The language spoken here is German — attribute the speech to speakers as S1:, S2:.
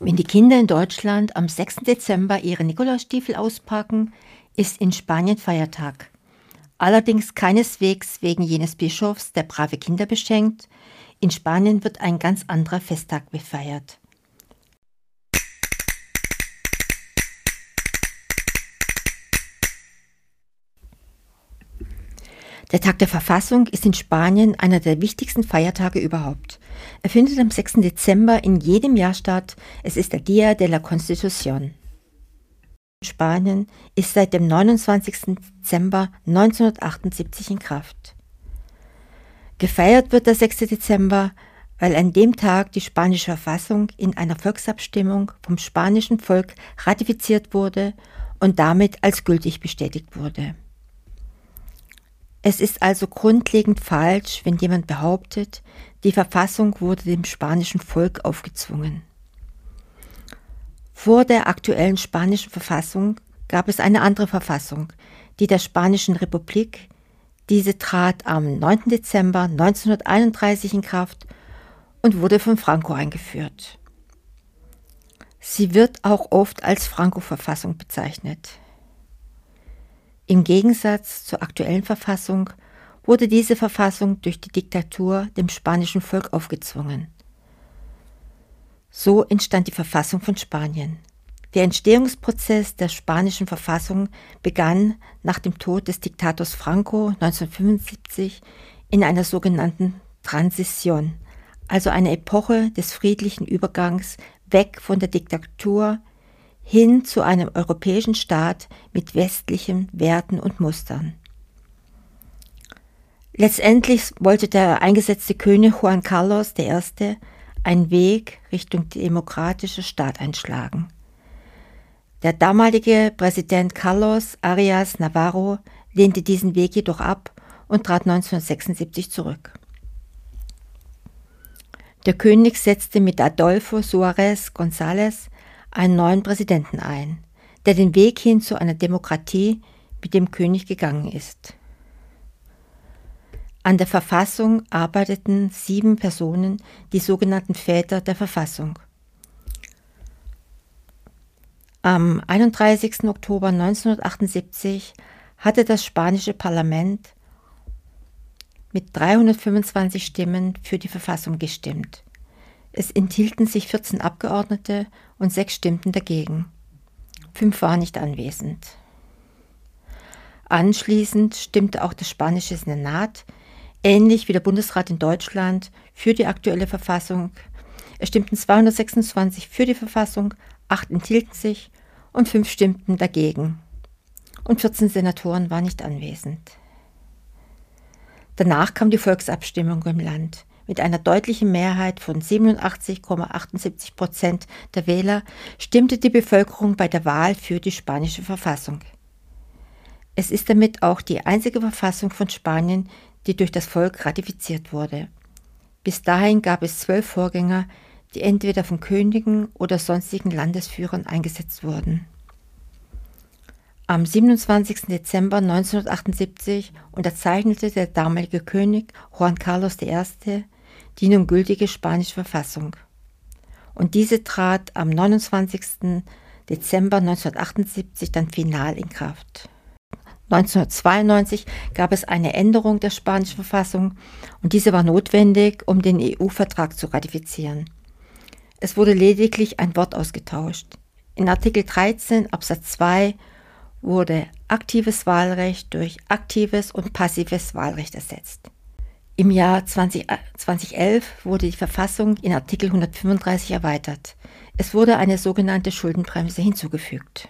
S1: Wenn die Kinder in Deutschland am 6. Dezember ihre Nikolausstiefel auspacken, ist in Spanien Feiertag. Allerdings keineswegs wegen jenes Bischofs, der brave Kinder beschenkt. In Spanien wird ein ganz anderer Festtag befeiert. Der Tag der Verfassung ist in Spanien einer der wichtigsten Feiertage überhaupt. Er findet am 6. Dezember in jedem Jahr statt. Es ist der Dia de la Constitución. Spanien ist seit dem 29. Dezember 1978 in Kraft. Gefeiert wird der 6. Dezember, weil an dem Tag die spanische Verfassung in einer Volksabstimmung vom spanischen Volk ratifiziert wurde und damit als gültig bestätigt wurde. Es ist also grundlegend falsch, wenn jemand behauptet, die Verfassung wurde dem spanischen Volk aufgezwungen. Vor der aktuellen spanischen Verfassung gab es eine andere Verfassung, die der Spanischen Republik. Diese trat am 9. Dezember 1931 in Kraft und wurde von Franco eingeführt. Sie wird auch oft als Franco-Verfassung bezeichnet. Im Gegensatz zur aktuellen Verfassung wurde diese Verfassung durch die Diktatur dem spanischen Volk aufgezwungen. So entstand die Verfassung von Spanien. Der Entstehungsprozess der spanischen Verfassung begann nach dem Tod des Diktators Franco 1975 in einer sogenannten Transition, also einer Epoche des friedlichen Übergangs weg von der Diktatur hin zu einem europäischen Staat mit westlichen Werten und Mustern. Letztendlich wollte der eingesetzte König Juan Carlos I. einen Weg Richtung demokratischer Staat einschlagen. Der damalige Präsident Carlos Arias Navarro lehnte diesen Weg jedoch ab und trat 1976 zurück. Der König setzte mit Adolfo Suárez González einen neuen Präsidenten ein, der den Weg hin zu einer Demokratie mit dem König gegangen ist. An der Verfassung arbeiteten sieben Personen, die sogenannten Väter der Verfassung. Am 31. Oktober 1978 hatte das spanische Parlament mit 325 Stimmen für die Verfassung gestimmt. Es enthielten sich 14 Abgeordnete und sechs stimmten dagegen. Fünf waren nicht anwesend. Anschließend stimmte auch der spanische Senat, ähnlich wie der Bundesrat in Deutschland, für die aktuelle Verfassung. Es stimmten 226 für die Verfassung, acht enthielten sich und fünf stimmten dagegen. Und 14 Senatoren waren nicht anwesend. Danach kam die Volksabstimmung im Land. Mit einer deutlichen Mehrheit von 87,78 Prozent der Wähler stimmte die Bevölkerung bei der Wahl für die spanische Verfassung. Es ist damit auch die einzige Verfassung von Spanien, die durch das Volk ratifiziert wurde. Bis dahin gab es zwölf Vorgänger, die entweder von Königen oder sonstigen Landesführern eingesetzt wurden. Am 27. Dezember 1978 unterzeichnete der damalige König Juan Carlos I die nun gültige spanische Verfassung. Und diese trat am 29. Dezember 1978 dann final in Kraft. 1992 gab es eine Änderung der spanischen Verfassung und diese war notwendig, um den EU-Vertrag zu ratifizieren. Es wurde lediglich ein Wort ausgetauscht. In Artikel 13 Absatz 2 wurde aktives Wahlrecht durch aktives und passives Wahlrecht ersetzt. Im Jahr 20, 2011 äh, wurde die Verfassung in Artikel 135 erweitert. Es wurde eine sogenannte Schuldenbremse hinzugefügt.